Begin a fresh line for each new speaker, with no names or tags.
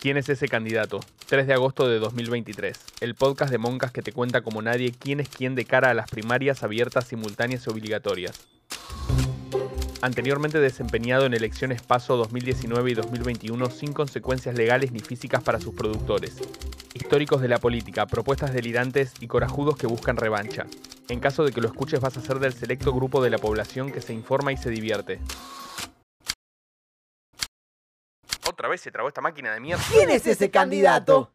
¿Quién es ese candidato? 3 de agosto de 2023. El podcast de Moncas que te cuenta como nadie quién es quién de cara a las primarias abiertas, simultáneas y obligatorias. Anteriormente desempeñado en elecciones PASO 2019 y 2021 sin consecuencias legales ni físicas para sus productores. Históricos de la política, propuestas delirantes y corajudos que buscan revancha. En caso de que lo escuches vas a ser del selecto grupo de la población que se informa y se divierte. Otra vez se trabó esta máquina de mierda.
¿Quién es ese candidato?